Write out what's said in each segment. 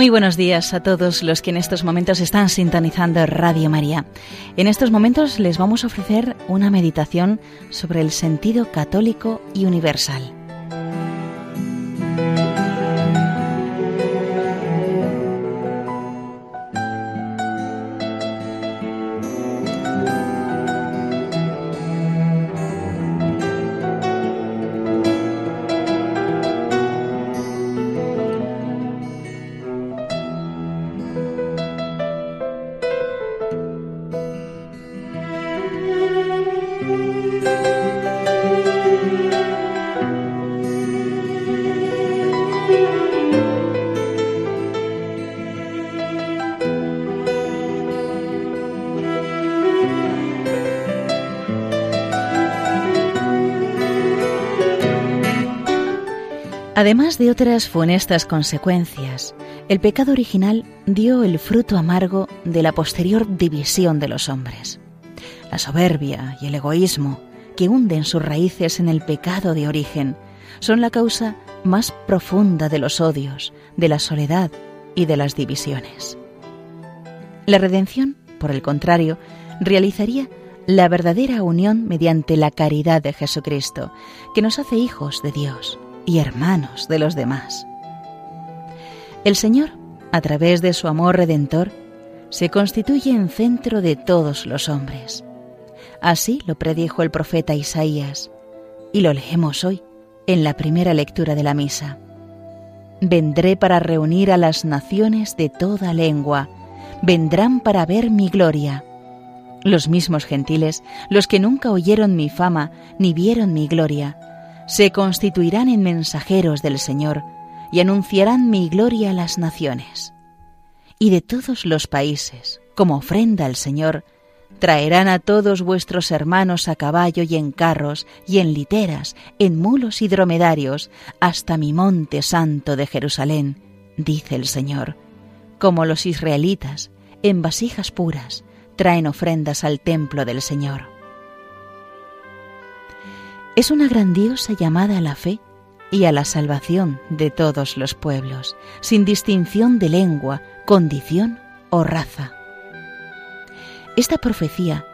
Muy buenos días a todos los que en estos momentos están sintonizando Radio María. En estos momentos les vamos a ofrecer una meditación sobre el sentido católico y universal. Además de otras funestas consecuencias, el pecado original dio el fruto amargo de la posterior división de los hombres. La soberbia y el egoísmo, que hunden sus raíces en el pecado de origen, son la causa más profunda de los odios, de la soledad y de las divisiones. La redención, por el contrario, realizaría la verdadera unión mediante la caridad de Jesucristo, que nos hace hijos de Dios y hermanos de los demás. El Señor, a través de su amor redentor, se constituye en centro de todos los hombres. Así lo predijo el profeta Isaías, y lo leemos hoy en la primera lectura de la misa. Vendré para reunir a las naciones de toda lengua, vendrán para ver mi gloria. Los mismos gentiles, los que nunca oyeron mi fama ni vieron mi gloria, se constituirán en mensajeros del Señor y anunciarán mi gloria a las naciones. Y de todos los países, como ofrenda al Señor, traerán a todos vuestros hermanos a caballo y en carros y en literas, en mulos y dromedarios, hasta mi monte santo de Jerusalén, dice el Señor, como los israelitas, en vasijas puras, traen ofrendas al templo del Señor. Es una grandiosa llamada a la fe y a la salvación de todos los pueblos, sin distinción de lengua, condición o raza. Esta profecía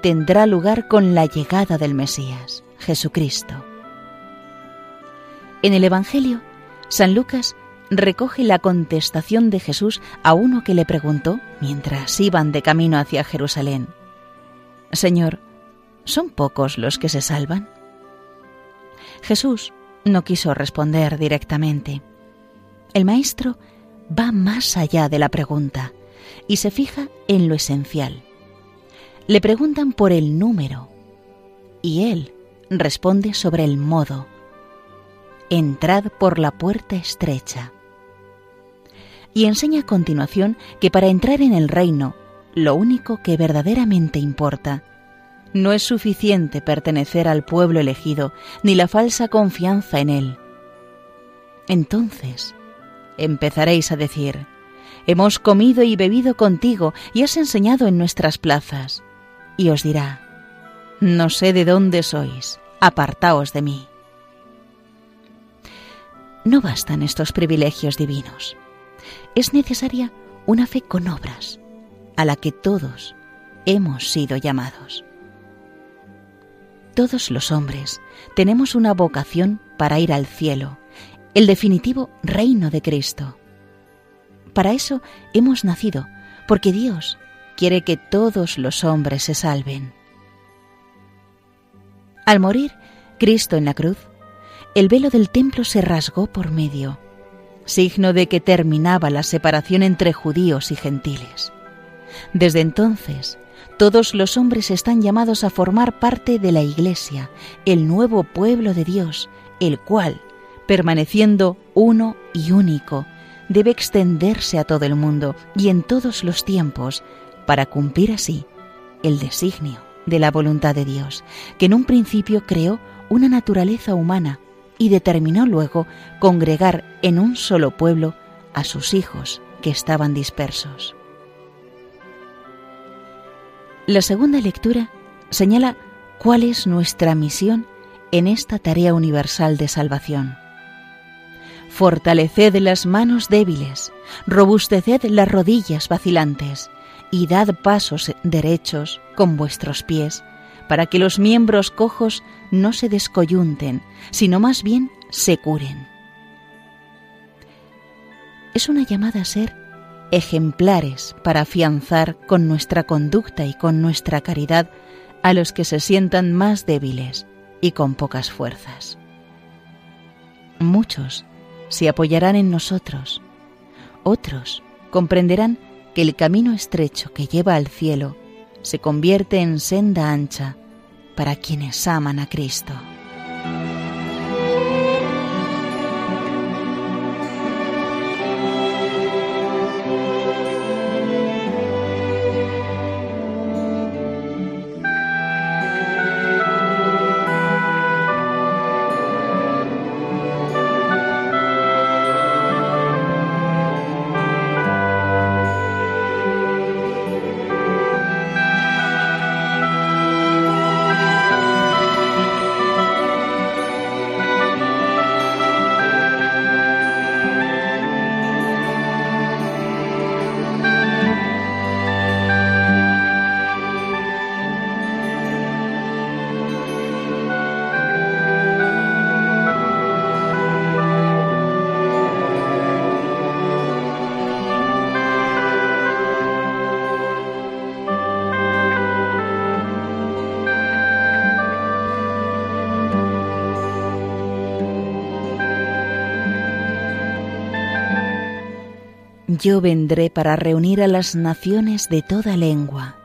tendrá lugar con la llegada del Mesías, Jesucristo. En el Evangelio, San Lucas recoge la contestación de Jesús a uno que le preguntó mientras iban de camino hacia Jerusalén. Señor, ¿son pocos los que se salvan? Jesús no quiso responder directamente. El Maestro va más allá de la pregunta y se fija en lo esencial. Le preguntan por el número y él responde sobre el modo. Entrad por la puerta estrecha. Y enseña a continuación que para entrar en el reino, lo único que verdaderamente importa no es suficiente pertenecer al pueblo elegido, ni la falsa confianza en él. Entonces empezaréis a decir, hemos comido y bebido contigo y has enseñado en nuestras plazas. Y os dirá, no sé de dónde sois, apartaos de mí. No bastan estos privilegios divinos. Es necesaria una fe con obras, a la que todos hemos sido llamados. Todos los hombres tenemos una vocación para ir al cielo, el definitivo reino de Cristo. Para eso hemos nacido, porque Dios quiere que todos los hombres se salven. Al morir Cristo en la cruz, el velo del templo se rasgó por medio, signo de que terminaba la separación entre judíos y gentiles. Desde entonces, todos los hombres están llamados a formar parte de la Iglesia, el nuevo pueblo de Dios, el cual, permaneciendo uno y único, debe extenderse a todo el mundo y en todos los tiempos, para cumplir así el designio de la voluntad de Dios, que en un principio creó una naturaleza humana y determinó luego congregar en un solo pueblo a sus hijos que estaban dispersos. La segunda lectura señala cuál es nuestra misión en esta tarea universal de salvación. Fortaleced las manos débiles, robusteced las rodillas vacilantes, y dad pasos derechos con vuestros pies, para que los miembros cojos no se descoyunten, sino más bien se curen. Es una llamada a ser ejemplares para afianzar con nuestra conducta y con nuestra caridad a los que se sientan más débiles y con pocas fuerzas. Muchos se apoyarán en nosotros, otros comprenderán que el camino estrecho que lleva al cielo se convierte en senda ancha para quienes aman a Cristo. Yo vendré para reunir a las naciones de toda lengua,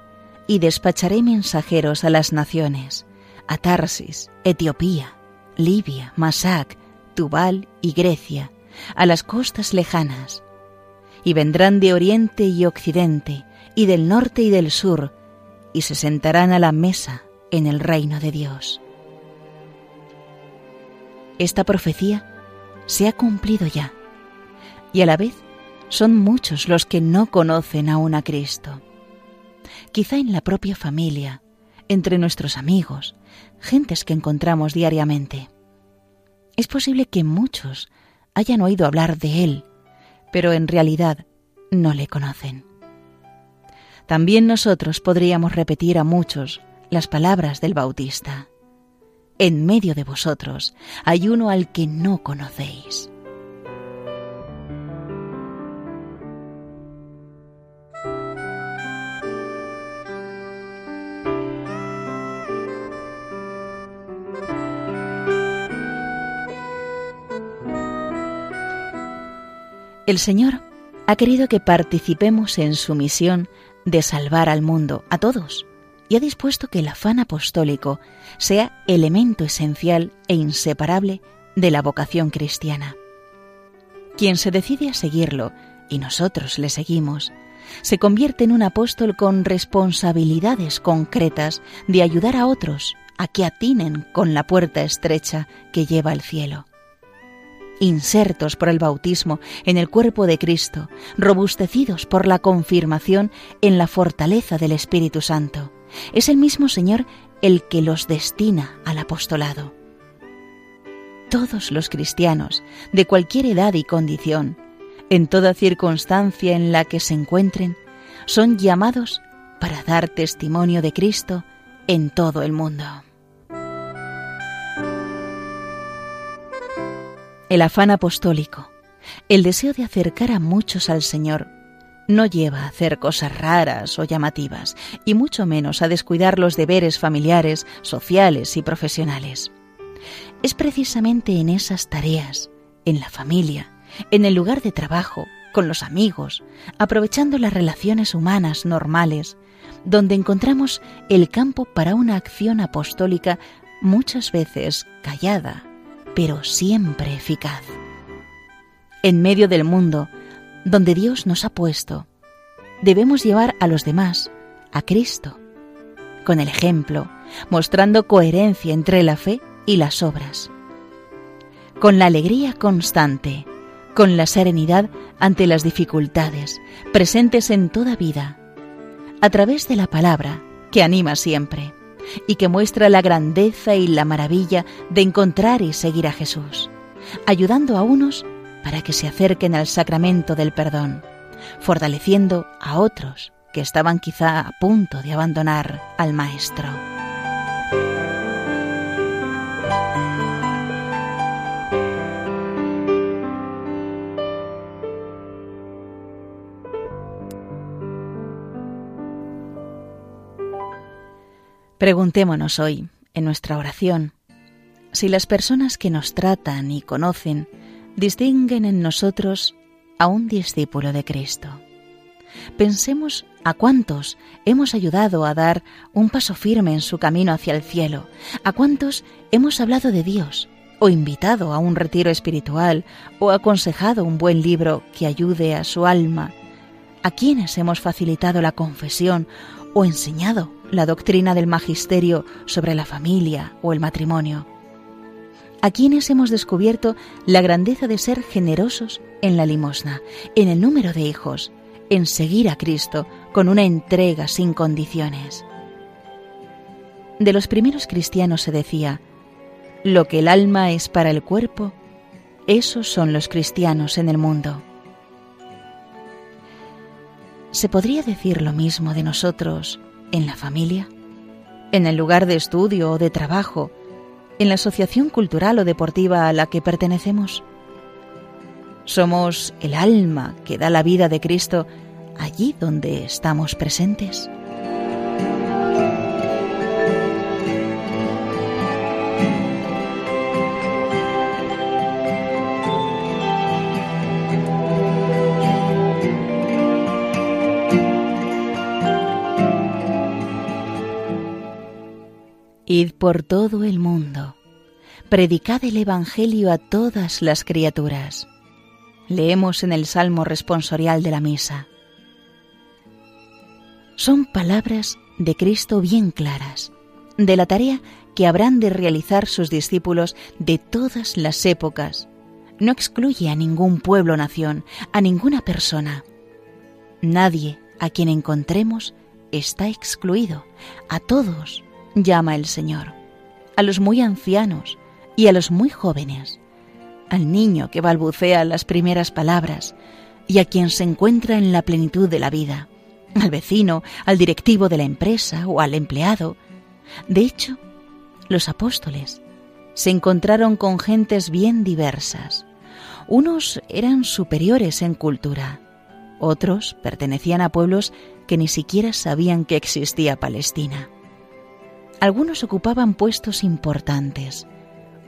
y despacharé mensajeros a las naciones, a Tarsis, Etiopía, Libia, Masac, Tubal y Grecia, a las costas lejanas, y vendrán de oriente y occidente, y del norte y del sur, y se sentarán a la mesa en el reino de Dios. Esta profecía se ha cumplido ya, y a la vez son muchos los que no conocen aún a Cristo. Quizá en la propia familia, entre nuestros amigos, gentes que encontramos diariamente. Es posible que muchos hayan oído hablar de Él, pero en realidad no le conocen. También nosotros podríamos repetir a muchos las palabras del Bautista. En medio de vosotros hay uno al que no conocéis. El Señor ha querido que participemos en su misión de salvar al mundo, a todos, y ha dispuesto que el afán apostólico sea elemento esencial e inseparable de la vocación cristiana. Quien se decide a seguirlo, y nosotros le seguimos, se convierte en un apóstol con responsabilidades concretas de ayudar a otros a que atinen con la puerta estrecha que lleva al cielo insertos por el bautismo en el cuerpo de Cristo, robustecidos por la confirmación en la fortaleza del Espíritu Santo. Es el mismo Señor el que los destina al apostolado. Todos los cristianos, de cualquier edad y condición, en toda circunstancia en la que se encuentren, son llamados para dar testimonio de Cristo en todo el mundo. El afán apostólico, el deseo de acercar a muchos al Señor, no lleva a hacer cosas raras o llamativas, y mucho menos a descuidar los deberes familiares, sociales y profesionales. Es precisamente en esas tareas, en la familia, en el lugar de trabajo, con los amigos, aprovechando las relaciones humanas normales, donde encontramos el campo para una acción apostólica muchas veces callada, pero siempre eficaz. En medio del mundo donde Dios nos ha puesto, debemos llevar a los demás a Cristo, con el ejemplo, mostrando coherencia entre la fe y las obras, con la alegría constante, con la serenidad ante las dificultades presentes en toda vida, a través de la palabra que anima siempre y que muestra la grandeza y la maravilla de encontrar y seguir a Jesús, ayudando a unos para que se acerquen al sacramento del perdón, fortaleciendo a otros que estaban quizá a punto de abandonar al Maestro. Preguntémonos hoy, en nuestra oración, si las personas que nos tratan y conocen distinguen en nosotros a un discípulo de Cristo. Pensemos a cuántos hemos ayudado a dar un paso firme en su camino hacia el cielo, a cuántos hemos hablado de Dios, o invitado a un retiro espiritual, o aconsejado un buen libro que ayude a su alma, a quienes hemos facilitado la confesión o enseñado la doctrina del magisterio sobre la familia o el matrimonio. A quienes hemos descubierto la grandeza de ser generosos en la limosna, en el número de hijos, en seguir a Cristo con una entrega sin condiciones. De los primeros cristianos se decía, lo que el alma es para el cuerpo, esos son los cristianos en el mundo. ¿Se podría decir lo mismo de nosotros en la familia? ¿En el lugar de estudio o de trabajo? ¿En la asociación cultural o deportiva a la que pertenecemos? Somos el alma que da la vida de Cristo allí donde estamos presentes. Por todo el mundo, predicad el Evangelio a todas las criaturas. Leemos en el Salmo responsorial de la misa. Son palabras de Cristo bien claras, de la tarea que habrán de realizar sus discípulos de todas las épocas. No excluye a ningún pueblo o nación, a ninguna persona. Nadie a quien encontremos está excluido. A todos llama el Señor, a los muy ancianos y a los muy jóvenes, al niño que balbucea las primeras palabras y a quien se encuentra en la plenitud de la vida, al vecino, al directivo de la empresa o al empleado. De hecho, los apóstoles se encontraron con gentes bien diversas. Unos eran superiores en cultura, otros pertenecían a pueblos que ni siquiera sabían que existía Palestina. Algunos ocupaban puestos importantes,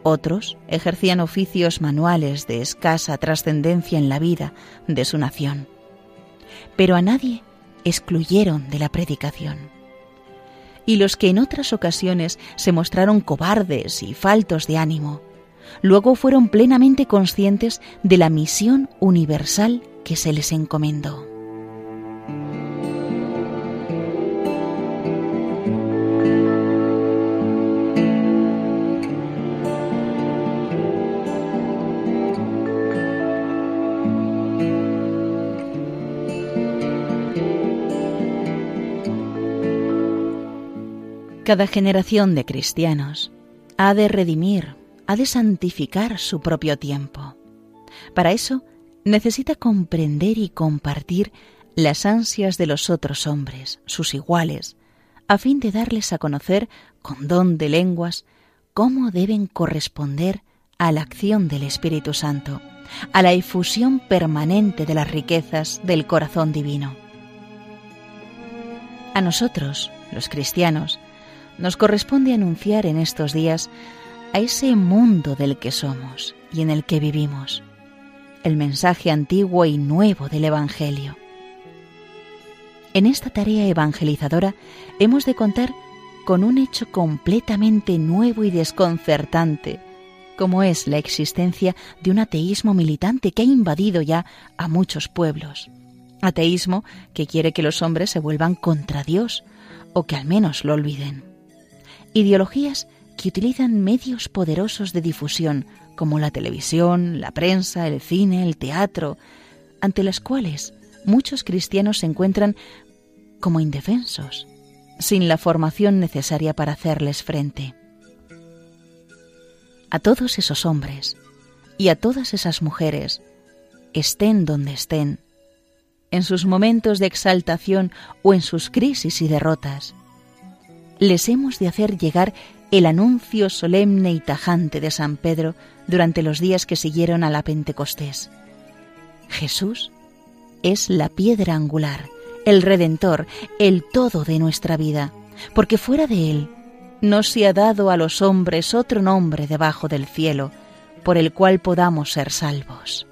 otros ejercían oficios manuales de escasa trascendencia en la vida de su nación. Pero a nadie excluyeron de la predicación. Y los que en otras ocasiones se mostraron cobardes y faltos de ánimo, luego fueron plenamente conscientes de la misión universal que se les encomendó. Cada generación de cristianos ha de redimir, ha de santificar su propio tiempo. Para eso necesita comprender y compartir las ansias de los otros hombres, sus iguales, a fin de darles a conocer con don de lenguas cómo deben corresponder a la acción del Espíritu Santo, a la efusión permanente de las riquezas del corazón divino. A nosotros, los cristianos, nos corresponde anunciar en estos días a ese mundo del que somos y en el que vivimos, el mensaje antiguo y nuevo del Evangelio. En esta tarea evangelizadora hemos de contar con un hecho completamente nuevo y desconcertante, como es la existencia de un ateísmo militante que ha invadido ya a muchos pueblos. Ateísmo que quiere que los hombres se vuelvan contra Dios o que al menos lo olviden ideologías que utilizan medios poderosos de difusión como la televisión, la prensa, el cine, el teatro, ante las cuales muchos cristianos se encuentran como indefensos, sin la formación necesaria para hacerles frente. A todos esos hombres y a todas esas mujeres estén donde estén, en sus momentos de exaltación o en sus crisis y derrotas, les hemos de hacer llegar el anuncio solemne y tajante de San Pedro durante los días que siguieron a la Pentecostés. Jesús es la piedra angular, el redentor, el todo de nuestra vida, porque fuera de Él no se ha dado a los hombres otro nombre debajo del cielo por el cual podamos ser salvos.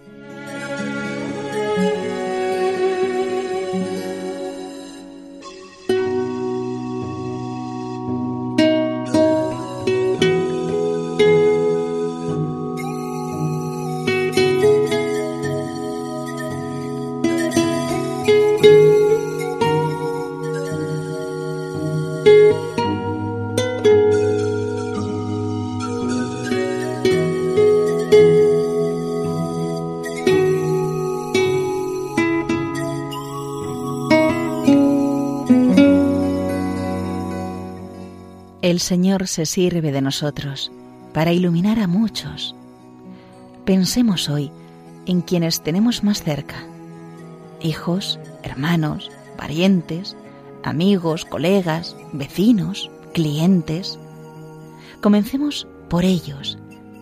El Señor se sirve de nosotros para iluminar a muchos. Pensemos hoy en quienes tenemos más cerca. Hijos, hermanos, parientes, amigos, colegas, vecinos, clientes. Comencemos por ellos,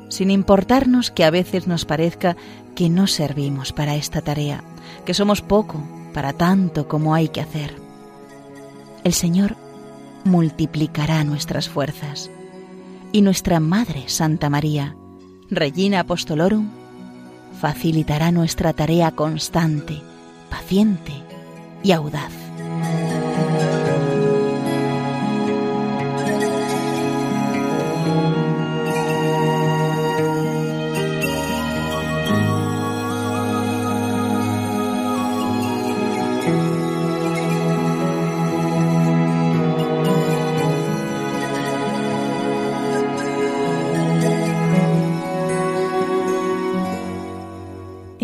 sin importarnos que a veces nos parezca que no servimos para esta tarea, que somos poco para tanto como hay que hacer. El Señor multiplicará nuestras fuerzas. Y nuestra Madre Santa María, Regina Apostolorum, facilitará nuestra tarea constante, paciente y audaz.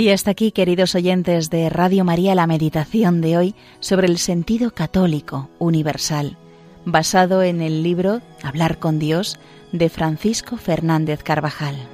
Y hasta aquí, queridos oyentes de Radio María, la meditación de hoy sobre el sentido católico universal, basado en el libro Hablar con Dios de Francisco Fernández Carvajal.